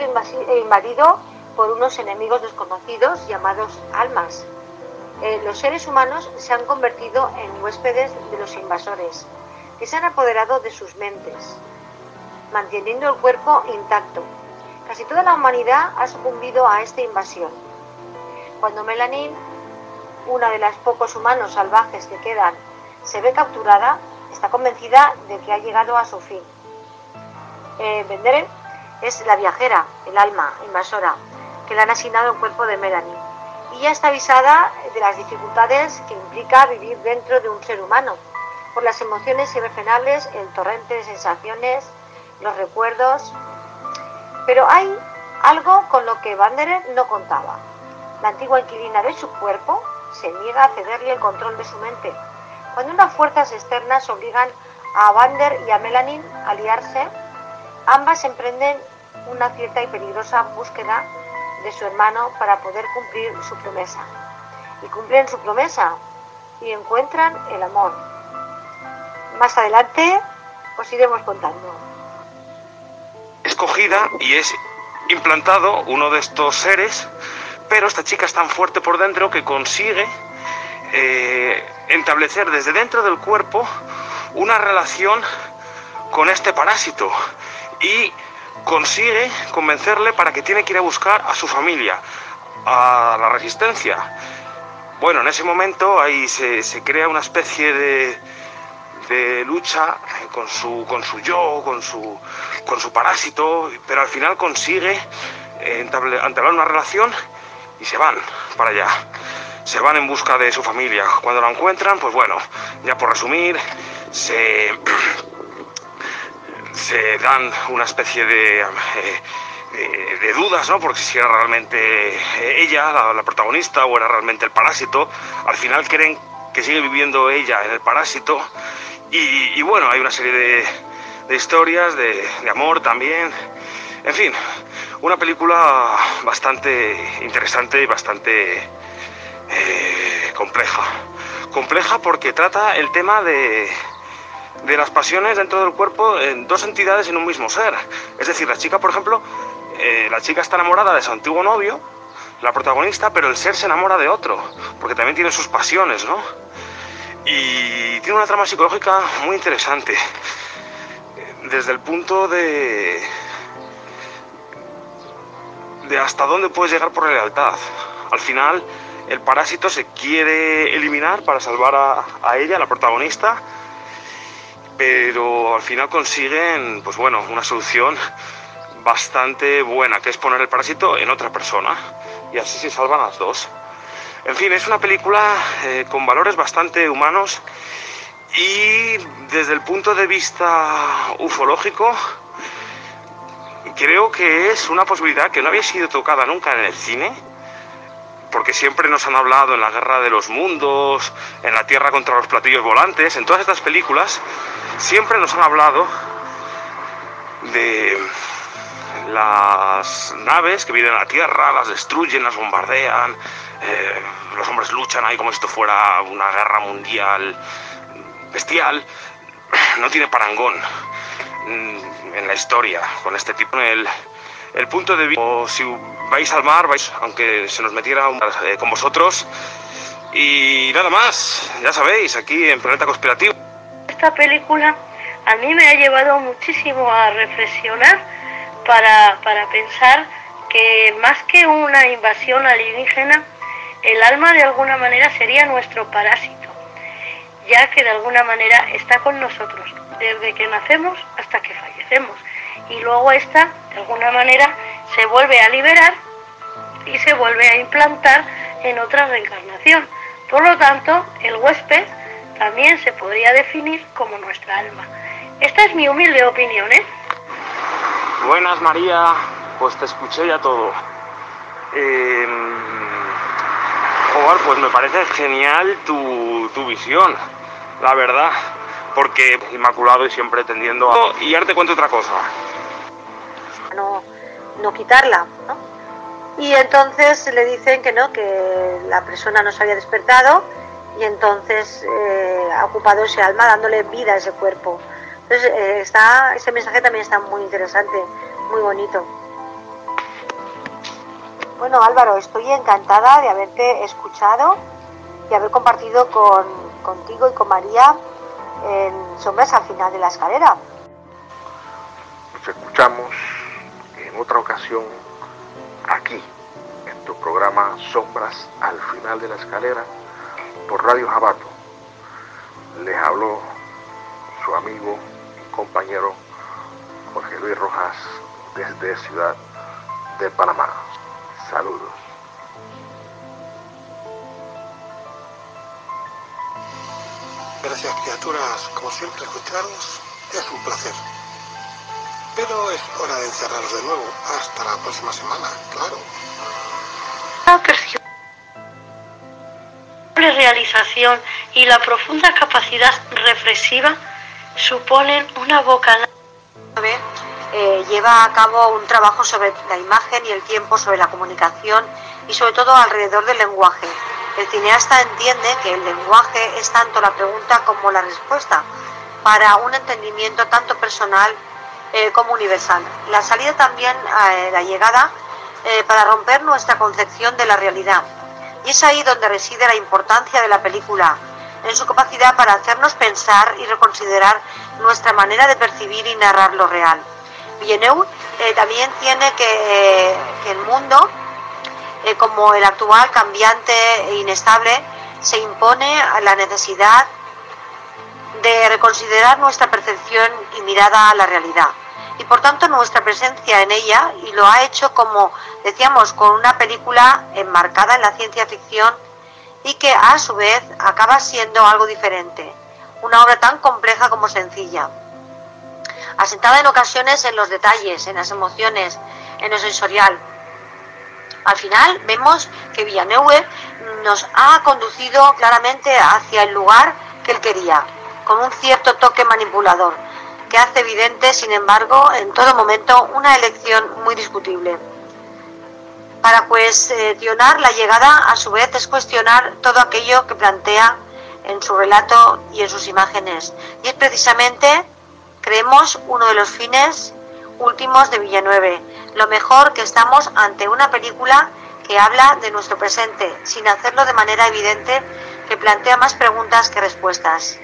invadido por unos enemigos desconocidos llamados almas. Eh, los seres humanos se han convertido en huéspedes de los invasores, que se han apoderado de sus mentes, manteniendo el cuerpo intacto. Casi toda la humanidad ha sucumbido a esta invasión. Cuando Melanin una de las pocos humanos salvajes que quedan, se ve capturada, está convencida de que ha llegado a su fin. Eh, es la viajera, el alma invasora, que le han asignado el cuerpo de Melanie. Ya está avisada de las dificultades que implica vivir dentro de un ser humano, por las emociones irrefrenables, el torrente de sensaciones, los recuerdos. Pero hay algo con lo que Vanderen no contaba. La antigua inquilina de su cuerpo se niega a cederle el control de su mente. Cuando unas fuerzas externas obligan a Vander y a Melanin a aliarse, ambas emprenden una cierta y peligrosa búsqueda de su hermano para poder cumplir su promesa. Y cumplen su promesa y encuentran el amor. Más adelante os iremos contando. Escogida y es implantado uno de estos seres pero esta chica es tan fuerte por dentro que consigue eh, establecer desde dentro del cuerpo una relación con este parásito y consigue convencerle para que tiene que ir a buscar a su familia, a la resistencia. Bueno, en ese momento ahí se, crea una especie de, de lucha con su, con su yo, con su, con su parásito, pero al final consigue eh, entablar una relación y se van para allá. Se van en busca de su familia. Cuando la encuentran, pues bueno, ya por resumir, se, se dan una especie de, eh, de, dudas, ¿no? Porque si era realmente ella, la, protagonista, o era realmente el parásito. Al final creen que sigue viviendo ella en el parásito. Y, bueno, hay una serie de, historias, de, de amor también. En fin, una película bastante interesante y bastante eh, compleja. Compleja porque trata el tema de, de las pasiones dentro del cuerpo en dos entidades en un mismo ser. Es decir, la chica, por ejemplo, eh, la chica está enamorada de su antiguo novio, la protagonista, pero el ser se enamora de otro, porque también tiene sus pasiones, ¿no? Y tiene una trama psicológica muy interesante. Desde el punto de, de hasta dónde puedes llegar por la lealtad. Al final, el parásito se quiere eliminar para salvar a, ella, la protagonista, pero al final consiguen, pues bueno, una solución bastante buena, que es poner el parásito en otra persona, y así se salvan las dos. En fin, es una película eh, con valores bastante humanos y desde el punto de vista ufológico, creo que es una posibilidad que no había sido tocada nunca en el cine, porque siempre nos han hablado en la Guerra de los Mundos, en la Tierra contra los Platillos Volantes, en todas estas películas, siempre nos han hablado de las naves que vienen a la Tierra, las destruyen, las bombardean, eh, los hombres luchan ahí como si esto fuera una guerra mundial bestial, no tiene parangón. En la historia con este tipo. El, el punto de vista, o si vais al mar, vais, aunque se nos metiera eh, con vosotros. Y nada más, ya sabéis, aquí en Planeta Conspirativo. Esta película a mí me ha llevado muchísimo a reflexionar para, para pensar que más que una invasión alienígena, el alma de alguna manera sería nuestro parásito, ya que de alguna manera está con nosotros desde que nacemos hasta que fallecemos. Y luego esta, de alguna manera, se vuelve a liberar y se vuelve a implantar en otra reencarnación. Por lo tanto, el huésped también se podría definir como nuestra alma. Esta es mi humilde opinión, ¿eh? Buenas, María. Pues te escuché ya todo. Eh, pues me parece genial tu, tu visión, la verdad. Porque inmaculado y siempre tendiendo a... Y ahora te cuento otra cosa. No, no quitarla. Y entonces le dicen que no, que la persona no se había despertado y entonces eh, ha ocupado ese alma dándole vida a ese cuerpo. Entonces eh, está, ese mensaje también está muy interesante, muy bonito. Bueno Álvaro, estoy encantada de haberte escuchado y haber compartido con, contigo y con María en Sombras al final de la escalera. Nos escuchamos en otra ocasión aquí, en tu programa Sombras al final de la escalera por Radio Jabato. Les habló su amigo y compañero Jorge Luis Rojas desde Ciudad de Panamá. Saludos. Gracias criaturas, como siempre escucharnos es un placer. Pero es hora de encerrarnos de nuevo. Hasta la próxima semana, claro. La realización y la profunda capacidad reflexiva suponen una bocanada. Eh, lleva a cabo un trabajo sobre la imagen y el tiempo, sobre la comunicación y sobre todo alrededor del lenguaje. El cineasta entiende que el lenguaje es tanto la pregunta como la respuesta para un entendimiento tanto personal eh, como universal. La salida también, eh, la llegada, eh, para romper nuestra concepción de la realidad. Y es ahí donde reside la importancia de la película, en su capacidad para hacernos pensar y reconsiderar nuestra manera de percibir y narrar lo real. Villeneuve también tiene que, que el mundo eh, como el actual cambiante e inestable, se impone a la necesidad de reconsiderar nuestra percepción y mirada a la realidad. Y por tanto nuestra presencia en ella, y lo ha hecho como decíamos, con una película enmarcada en la ciencia ficción y que a su vez acaba siendo algo diferente, una obra tan compleja como sencilla, asentada en ocasiones en los detalles, en las emociones, en lo sensorial, al final vemos que Villeneuve nos ha conducido claramente hacia el lugar que él quería, con un cierto toque manipulador, que hace evidente, sin embargo, en todo momento una elección muy discutible. Para cuestionar la llegada, a su vez, es cuestionar todo aquello que plantea en su relato y en sus imágenes. Y es precisamente, creemos, uno de los fines últimos de Villanueve, lo mejor que estamos ante una película que habla de nuestro presente, sin hacerlo de manera evidente, que plantea más preguntas que respuestas.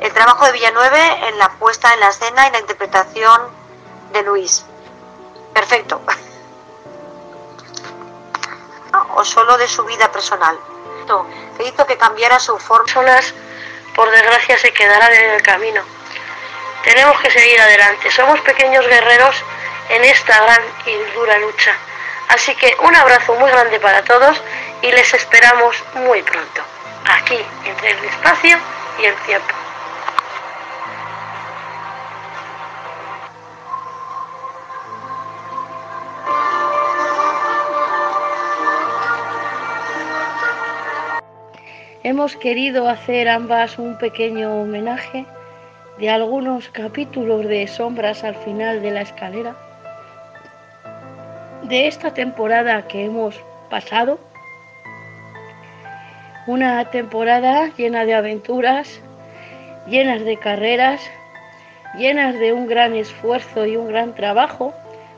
El trabajo de Villanueve en la puesta en la escena y la interpretación de Luis. Perfecto. O solo de su vida personal. Que hizo que cambiara su forma. Por desgracia, se quedarán en el camino. Tenemos que seguir adelante. Somos pequeños guerreros en esta gran y dura lucha. Así que un abrazo muy grande para todos y les esperamos muy pronto, aquí, entre el espacio y el tiempo. Hemos querido hacer ambas un pequeño homenaje de algunos capítulos de Sombras al final de la escalera de esta temporada que hemos pasado. Una temporada llena de aventuras, llenas de carreras, llenas de un gran esfuerzo y un gran trabajo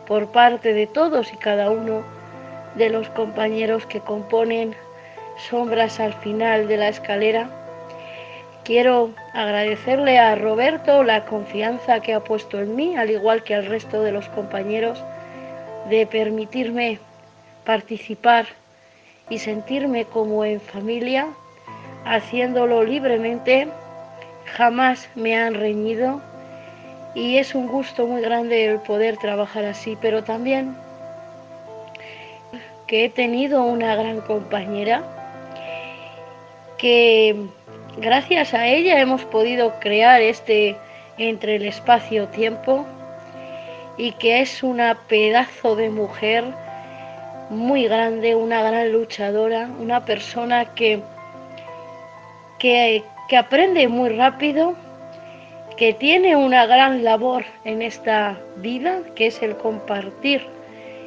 por parte de todos y cada uno de los compañeros que componen Sombras al final de la escalera. Quiero agradecerle a Roberto la confianza que ha puesto en mí, al igual que al resto de los compañeros de permitirme participar y sentirme como en familia, haciéndolo libremente. Jamás me han reñido y es un gusto muy grande el poder trabajar así, pero también que he tenido una gran compañera que gracias a ella hemos podido crear este entre el espacio-tiempo y que es una pedazo de mujer muy grande, una gran luchadora, una persona que, que, que aprende muy rápido, que tiene una gran labor en esta vida, que es el compartir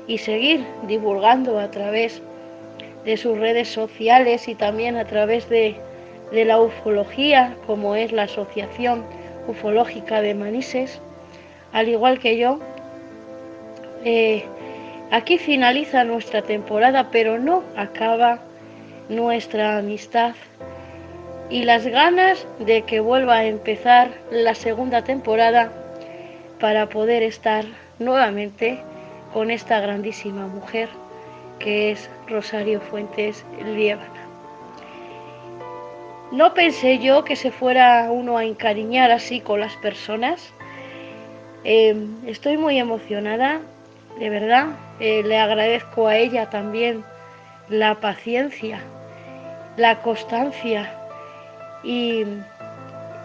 y seguir divulgando a través de sus redes sociales y también a través de, de la ufología, como es la Asociación Ufológica de Manises, al igual que yo. Eh, aquí finaliza nuestra temporada, pero no acaba nuestra amistad y las ganas de que vuelva a empezar la segunda temporada para poder estar nuevamente con esta grandísima mujer que es Rosario Fuentes Liébana. No pensé yo que se fuera uno a encariñar así con las personas. Eh, estoy muy emocionada, de verdad. Eh, le agradezco a ella también la paciencia, la constancia y,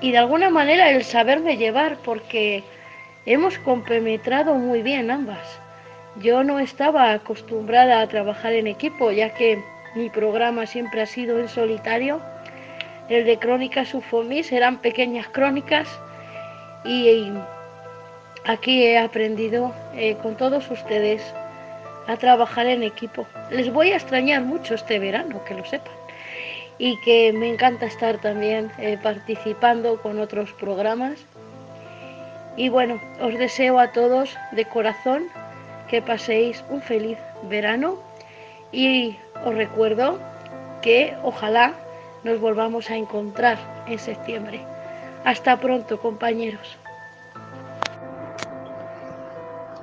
y de alguna manera el saberme llevar porque hemos compenetrado muy bien ambas. Yo no estaba acostumbrada a trabajar en equipo, ya que mi programa siempre ha sido en solitario. El de Crónicas Ufomis eran pequeñas crónicas y aquí he aprendido eh, con todos ustedes a trabajar en equipo. Les voy a extrañar mucho este verano, que lo sepan. Y que me encanta estar también eh, participando con otros programas. Y bueno, os deseo a todos de corazón que paséis un feliz verano y os recuerdo que ojalá nos volvamos a encontrar en septiembre. Hasta pronto, compañeros.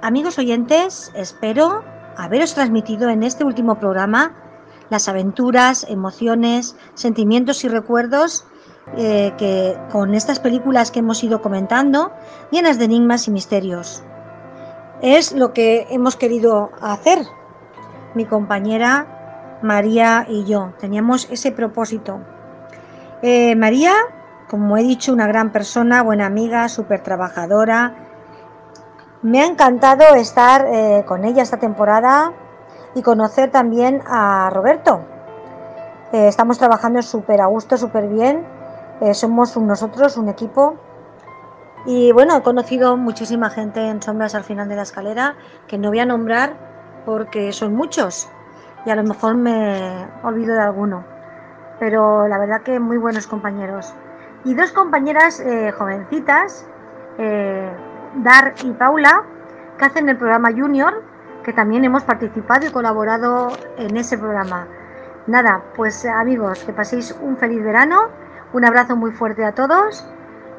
Amigos oyentes, espero haberos transmitido en este último programa las aventuras, emociones, sentimientos y recuerdos eh, que con estas películas que hemos ido comentando, llenas de enigmas y misterios. Es lo que hemos querido hacer, mi compañera María y yo. Teníamos ese propósito. Eh, María, como he dicho, una gran persona, buena amiga, súper trabajadora. Me ha encantado estar eh, con ella esta temporada y conocer también a Roberto. Eh, estamos trabajando súper a gusto, súper bien. somos nosotros un equipo y bueno, he conocido muchísima gente en sombras al final de la escalera que no voy a nombrar porque son muchos y a lo mejor me olvido de alguno. Pero la verdad que muy buenos compañeros. Y dos compañeras eh, jovencitas, eh, Dar y Paula, que hacen el programa Junior, que también hemos participado y colaborado en ese programa. Nada, pues amigos, que paséis un feliz verano, un abrazo muy fuerte a todos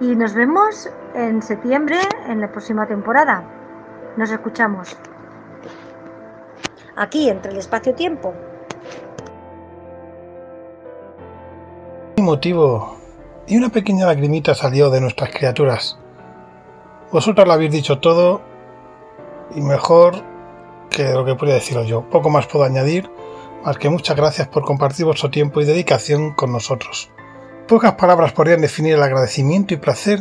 y nos vemos en septiembre en la próxima temporada. Nos escuchamos. Aquí, entre el espacio-tiempo. motivo y una pequeña lagrimita salió de nuestras criaturas. Vosotras lo habéis dicho todo y mejor que lo que podría deciros yo. Poco más puedo añadir, más que muchas gracias por compartir vuestro tiempo y dedicación con nosotros. Pocas palabras podrían definir el agradecimiento y placer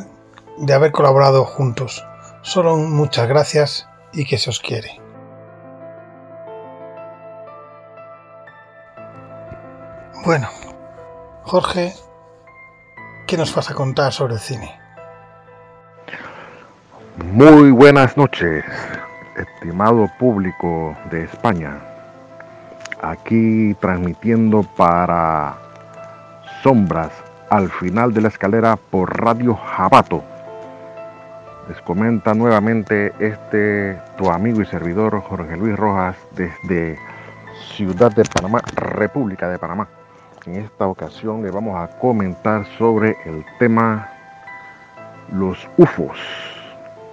de haber colaborado juntos. Solo muchas gracias y que se os quiere. Bueno, Jorge, ¿qué nos vas a contar sobre el cine? Muy buenas noches, estimado público de España. Aquí transmitiendo para Sombras al final de la escalera por Radio Jabato. Les comenta nuevamente este tu amigo y servidor Jorge Luis Rojas desde Ciudad de Panamá, República de Panamá. En esta ocasión le vamos a comentar sobre el tema los UFOs,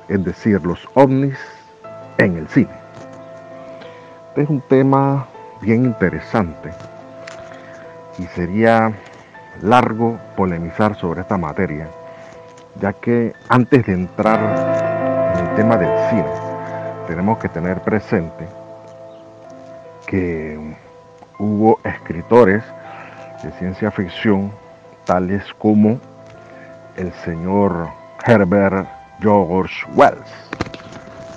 es decir, los ovnis en el cine. Este es un tema bien interesante y sería largo polemizar sobre esta materia, ya que antes de entrar en el tema del cine, tenemos que tener presente que hubo escritores de ciencia ficción tales como el señor Herbert George Wells,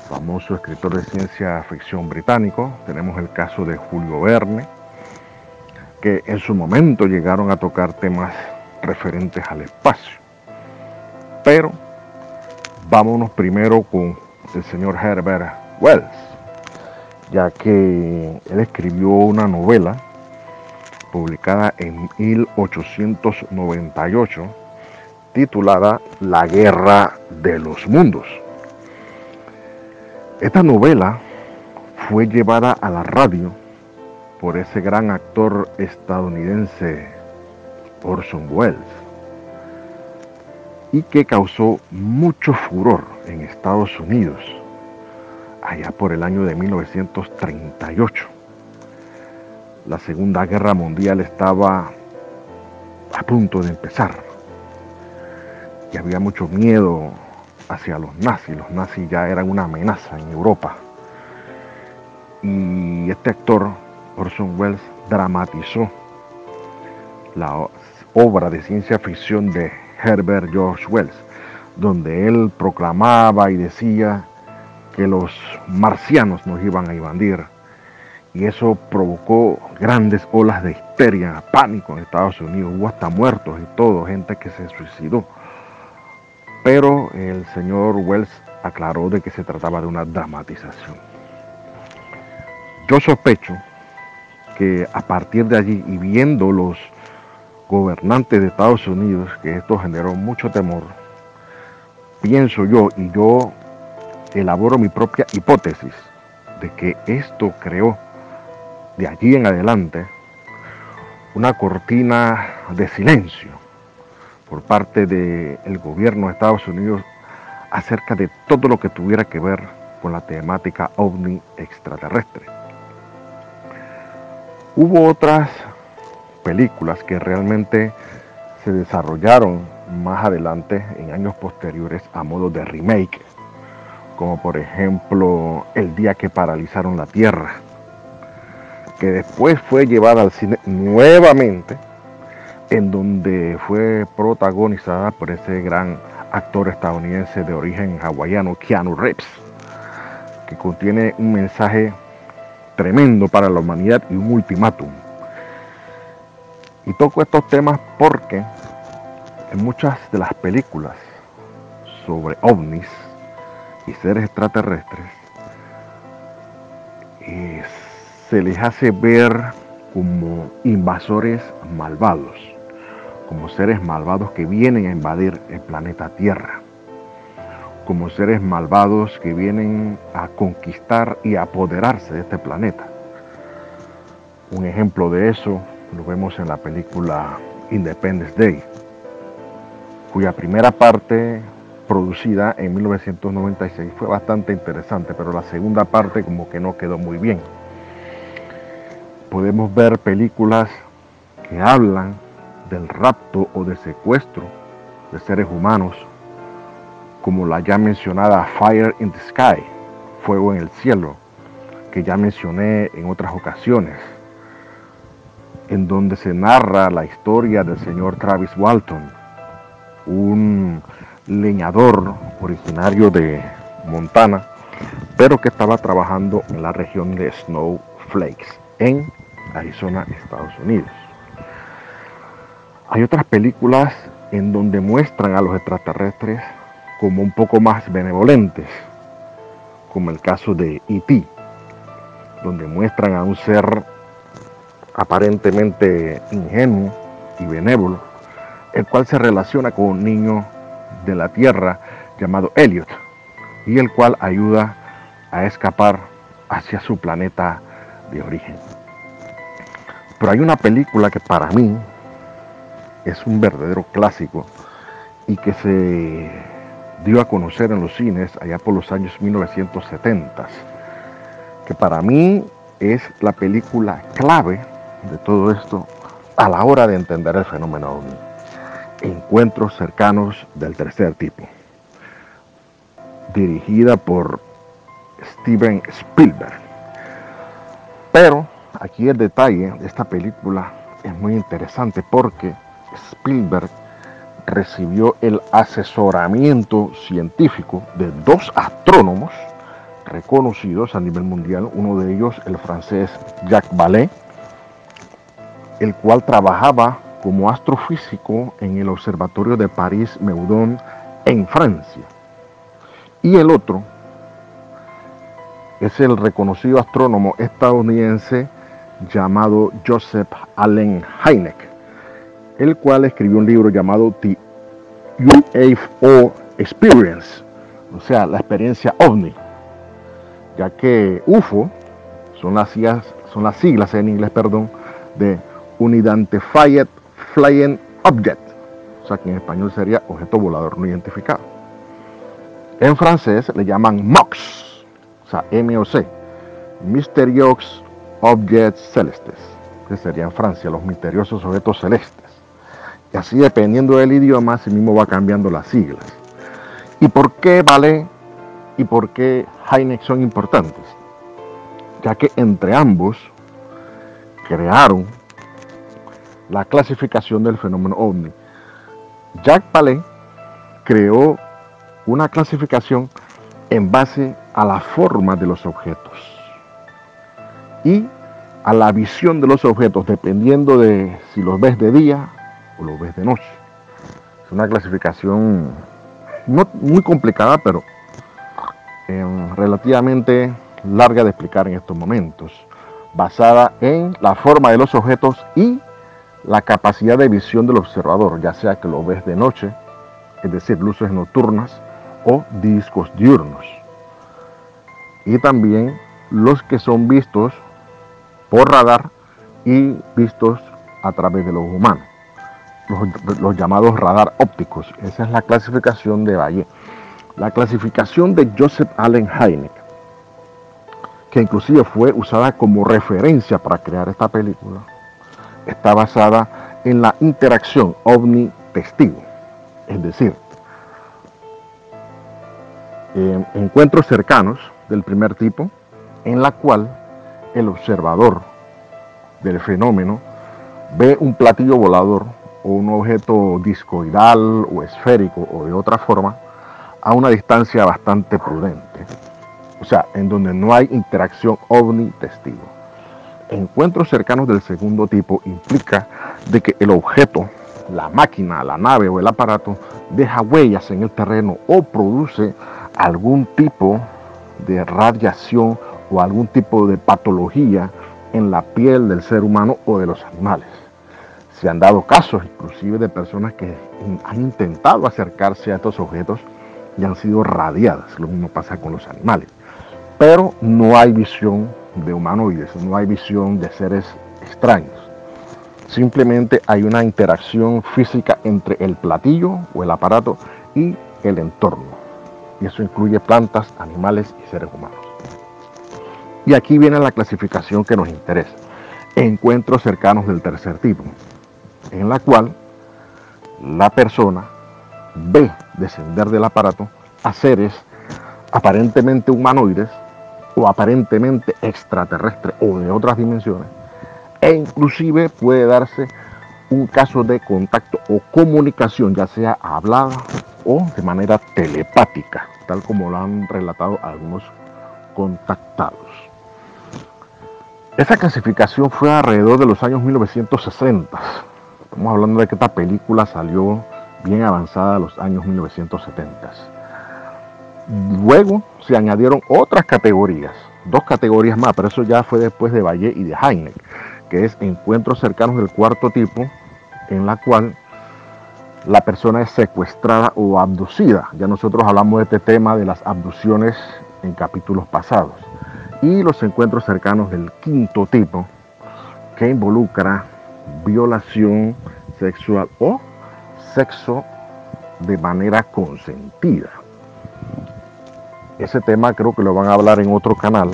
famoso escritor de ciencia ficción británico. Tenemos el caso de Julio Verne, que en su momento llegaron a tocar temas referentes al espacio. Pero vámonos primero con el señor Herbert Wells, ya que él escribió una novela publicada en 1898 titulada La Guerra de los Mundos. Esta novela fue llevada a la radio por ese gran actor estadounidense Orson Welles y que causó mucho furor en Estados Unidos allá por el año de 1938. La Segunda Guerra Mundial estaba a punto de empezar y había mucho miedo hacia los nazis. Los nazis ya eran una amenaza en Europa. Y este actor, Orson Welles, dramatizó la obra de ciencia ficción de Herbert George Wells, donde él proclamaba y decía que los marcianos nos iban a invadir. Y eso provocó grandes olas de histeria, pánico en Estados Unidos. Hubo hasta muertos y todo, gente que se suicidó. Pero el señor Wells aclaró de que se trataba de una dramatización. Yo sospecho que a partir de allí y viendo los gobernantes de Estados Unidos que esto generó mucho temor, pienso yo y yo elaboro mi propia hipótesis de que esto creó de allí en adelante una cortina de silencio por parte del gobierno de Estados Unidos acerca de todo lo que tuviera que ver con la temática ovni extraterrestre. Hubo otras películas que realmente se desarrollaron más adelante en años posteriores a modo de remake, como por ejemplo El día que paralizaron la Tierra, que después fue llevada al cine nuevamente en donde fue protagonizada por ese gran actor estadounidense de origen hawaiano, Keanu Reeves, que contiene un mensaje tremendo para la humanidad y un ultimátum. Y toco estos temas porque en muchas de las películas sobre ovnis y seres extraterrestres eh, se les hace ver como invasores malvados como seres malvados que vienen a invadir el planeta Tierra, como seres malvados que vienen a conquistar y apoderarse de este planeta. Un ejemplo de eso lo vemos en la película Independence Day, cuya primera parte producida en 1996 fue bastante interesante, pero la segunda parte como que no quedó muy bien. Podemos ver películas que hablan del rapto o de secuestro de seres humanos, como la ya mencionada Fire in the Sky, Fuego en el Cielo, que ya mencioné en otras ocasiones, en donde se narra la historia del señor Travis Walton, un leñador originario de Montana, pero que estaba trabajando en la región de Snowflakes, en Arizona, Estados Unidos. Hay otras películas en donde muestran a los extraterrestres como un poco más benevolentes, como el caso de E.T., donde muestran a un ser aparentemente ingenuo y benévolo, el cual se relaciona con un niño de la Tierra llamado Elliot, y el cual ayuda a escapar hacia su planeta de origen. Pero hay una película que para mí es un verdadero clásico y que se dio a conocer en los cines allá por los años 1970, que para mí es la película clave de todo esto a la hora de entender el fenómeno ovni. Encuentros cercanos del tercer tipo. Dirigida por Steven Spielberg. Pero aquí el detalle de esta película es muy interesante porque Spielberg recibió el asesoramiento científico de dos astrónomos reconocidos a nivel mundial, uno de ellos el francés Jacques Vallée, el cual trabajaba como astrofísico en el Observatorio de París Meudon en Francia. Y el otro es el reconocido astrónomo estadounidense llamado Joseph Allen Hynek, el cual escribió un libro llamado The UFO Experience, o sea, la experiencia ovni, ya que UFO son las siglas, son las siglas en inglés, perdón, de Unidentified Flying Object, o sea que en español sería objeto volador no identificado. En francés le llaman MOX, o sea, MOC, Mysterious Objects Celestes, que sería en Francia los misteriosos objetos celestes. Y así dependiendo del idioma, así mismo va cambiando las siglas. ¿Y por qué Vale y por qué Heineck son importantes? Ya que entre ambos crearon la clasificación del fenómeno ovni. Jacques Vallée creó una clasificación en base a la forma de los objetos y a la visión de los objetos, dependiendo de si los ves de día o los ves de noche. Es una clasificación no muy complicada, pero em, relativamente larga de explicar en estos momentos, basada en la forma de los objetos y la capacidad de visión del observador, ya sea que lo ves de noche, es decir, luces nocturnas, o discos diurnos. Y también los que son vistos por radar y vistos a través de los humanos, los, llamados radar ópticos. Esa es la clasificación de Valle. La clasificación de Joseph Allen Hynek, que inclusive fue usada como referencia para crear esta película, está basada en la interacción ovni-testigo, es decir, encuentros cercanos del primer tipo, en la cual el observador del fenómeno ve un platillo volador un objeto discoidal o esférico o de otra forma a una distancia bastante prudente. O sea, en donde no hay interacción ovni-testigo. Encuentros cercanos del segundo tipo implica de que el objeto, la máquina, la nave o el aparato deja huellas en el terreno o produce algún tipo de radiación o algún tipo de patología en la piel del ser humano o de los animales. Se han dado casos inclusive de personas que han intentado acercarse a estos objetos y han sido radiadas. Lo mismo pasa con los animales. Pero no hay visión de humanoides, no hay visión de seres extraños. Simplemente hay una interacción física entre el platillo o el aparato y el entorno y eso incluye plantas, animales y seres humanos. Y aquí viene la clasificación que nos interesa, encuentros cercanos del tercer tipo, en la cual la persona ve descender del aparato a seres aparentemente humanoides o aparentemente extraterrestres o de otras dimensiones, e inclusive puede darse un caso de contacto o comunicación, ya sea hablada o de manera telepática, tal como lo han relatado algunos contactados. Esa clasificación fue alrededor de los años 1960. Estamos hablando de que esta película salió bien avanzada a los años 1970. Luego se añadieron otras categorías, dos categorías más, pero eso ya fue después de Valle y de Heineck, que es encuentros cercanos del cuarto tipo, en la cual la persona es secuestrada o abducida. Ya nosotros hablamos de este tema de las abducciones en capítulos pasados. Y los encuentros cercanos del quinto tipo, que involucra violación sexual o sexo de manera consentida. Ese tema creo que lo van a hablar en otro canal,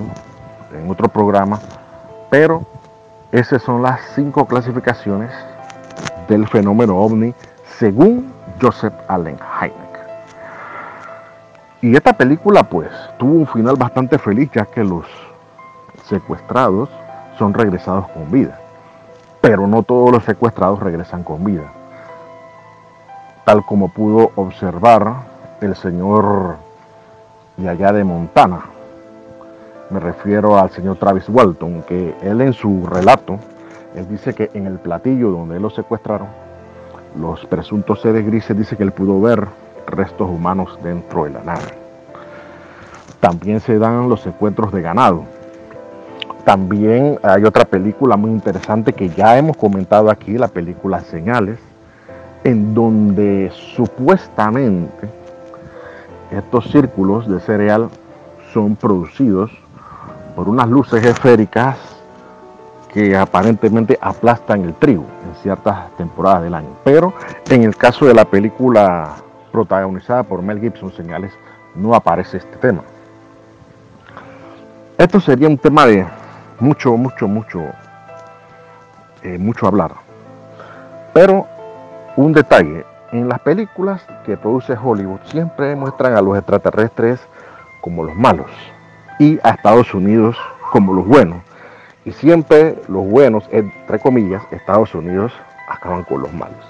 en otro programa, pero esas son las cinco clasificaciones del fenómeno ovni según Joseph Allen Hynek. Y esta película pues tuvo un final bastante feliz ya que los secuestrados son regresados con vida. Pero no todos los secuestrados regresan con vida. Tal como pudo observar el señor de allá de Montana. Me refiero al señor Travis Walton, que él en su relato, él dice que en el platillo donde lo secuestraron, los presuntos seres grises dice que él pudo ver restos humanos dentro de la nave. También se dan los encuentros de ganado. También hay otra película muy interesante que ya hemos comentado aquí, la película Señales, en donde supuestamente estos círculos de cereal son producidos por unas luces esféricas que aparentemente aplastan el trigo en ciertas temporadas del año. Pero en el caso de la película protagonizada por Mel Gibson, Señales, no aparece este tema. Esto sería un tema de mucho, mucho, mucho, eh, mucho hablar. Pero un detalle, en las películas que produce Hollywood siempre muestran a los extraterrestres como los malos y a Estados Unidos como los buenos. Y siempre los buenos, entre comillas, Estados Unidos acaban con los malos.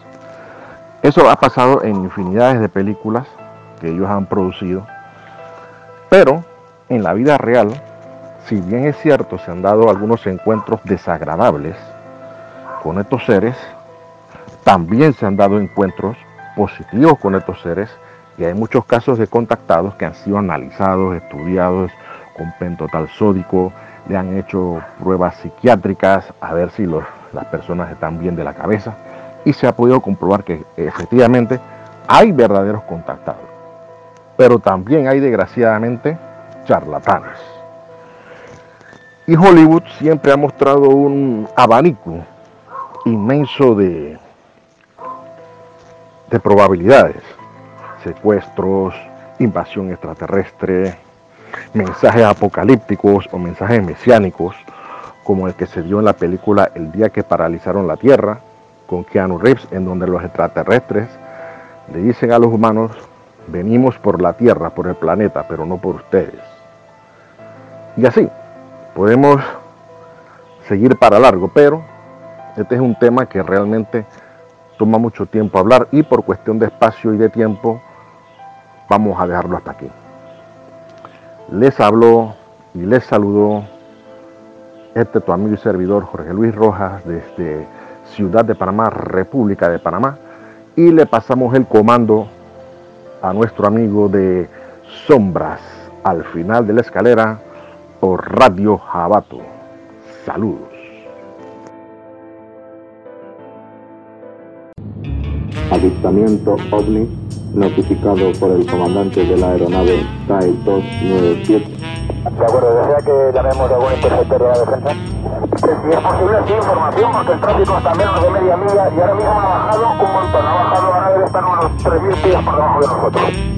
Eso ha pasado en infinidades de películas que ellos han producido. Pero en la vida real, si bien es cierto, se han dado algunos encuentros desagradables con estos seres, también se han dado encuentros positivos con estos seres y hay muchos casos de contactados que han sido analizados, estudiados con pentotal sódico, le han hecho pruebas psiquiátricas a ver si las personas están bien de la cabeza y se ha podido comprobar que efectivamente hay verdaderos contactados. Pero también hay desgraciadamente charlatanes. Y Hollywood siempre ha mostrado un abanico inmenso de, de probabilidades. Secuestros, invasión extraterrestre, mensajes apocalípticos o mensajes mesiánicos, como el que se dio en la película El día que paralizaron la Tierra, con Keanu Reeves, en donde los extraterrestres le dicen a los humanos, venimos por la Tierra, por el planeta, pero no por ustedes. Y así, podemos seguir para largo, pero este es un tema que realmente toma mucho tiempo hablar y por cuestión de espacio y de tiempo vamos a dejarlo hasta aquí. Les habló y les saludó este tu amigo y servidor Jorge Luis Rojas desde Ciudad de Panamá, República de Panamá, y le pasamos el comando a nuestro amigo de Sombras al final de la escalera por Radio Jabato. Saludos. Avistamiento OVNI notificado por el comandante de la aeronave TAE 297. De acuerdo, ¿desea que llamemos a algún interceptor de la defensa? Si es posible, sí, información, porque el tráfico está menos de media milla y ahora mismo ha bajado un montón. Ha bajado, ahora debe estar unos 3.000 pies por debajo de nosotros.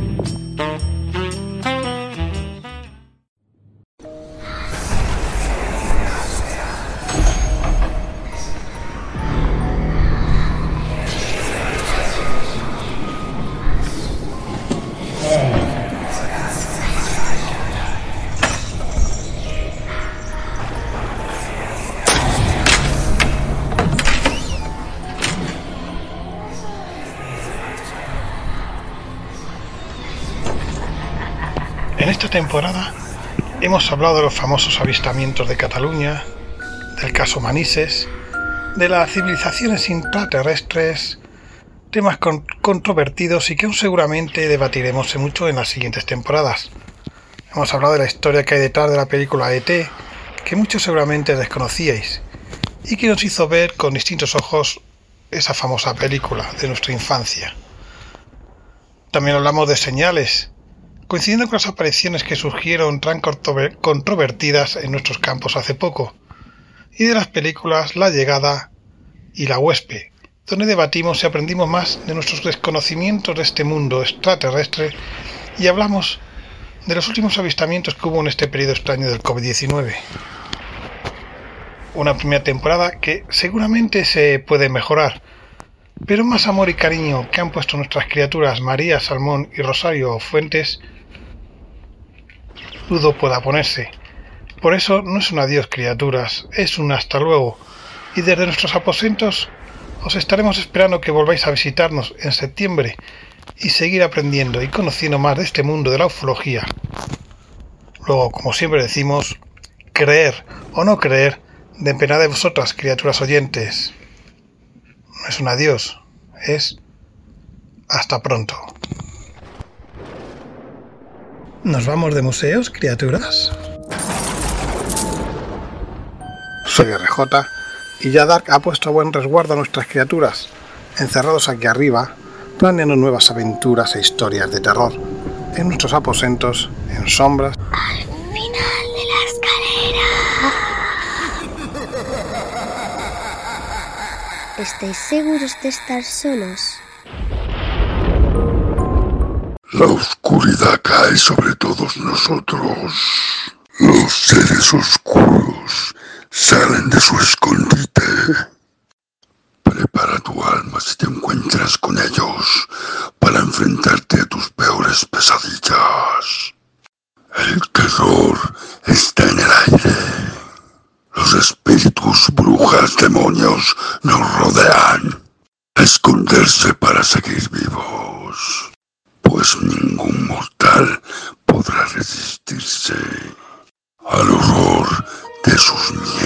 Temporada hemos hablado de los famosos avistamientos de Cataluña, del caso Manises, de las civilizaciones intraterrestres, temas con- controvertidos y que aún seguramente debatiremos mucho en las siguientes temporadas. Hemos hablado de la historia que hay detrás de la película ET, que muchos seguramente desconocíais, y que nos hizo ver con distintos ojos esa famosa película de nuestra infancia. También hablamos de señales, coincidiendo con las apariciones que surgieron tan controver- controvertidas en nuestros campos hace poco, y de las películas La Llegada y La Huésped, donde debatimos y aprendimos más de nuestros desconocimientos de este mundo extraterrestre y hablamos de los últimos avistamientos que hubo en este periodo extraño del COVID-19. Una primera temporada que seguramente se puede mejorar, Pero más amor y cariño que han puesto nuestras criaturas María Salmón y Rosario Fuentes, dudo pueda ponerse. Por eso no es un adiós criaturas, es un hasta luego. Y desde nuestros aposentos os estaremos esperando que volváis a visitarnos en septiembre y seguir aprendiendo y conociendo más de este mundo de la ufología. Luego, como siempre decimos, creer o no creer depende de vosotras, criaturas oyentes. No es un adiós, es hasta pronto. ¿Nos vamos de museos, criaturas? Soy RJ y ya Dark ha puesto a buen resguardo a nuestras criaturas, encerrados aquí arriba, planeando nuevas aventuras e historias de terror, en nuestros aposentos, en sombras. Al final de la escalera. ¿Estáis seguros de estar solos? La oscuridad cae sobre todos nosotros. Los seres oscuros salen de su escondite. Prepara tu alma si te encuentras con ellos para enfrentarte a tus peores pesadillas. El terror está en el aire. Los espíritus, brujas, demonios nos rodean. Esconderse para seguir vivos. Podrá resistirse al horror de sus miedos.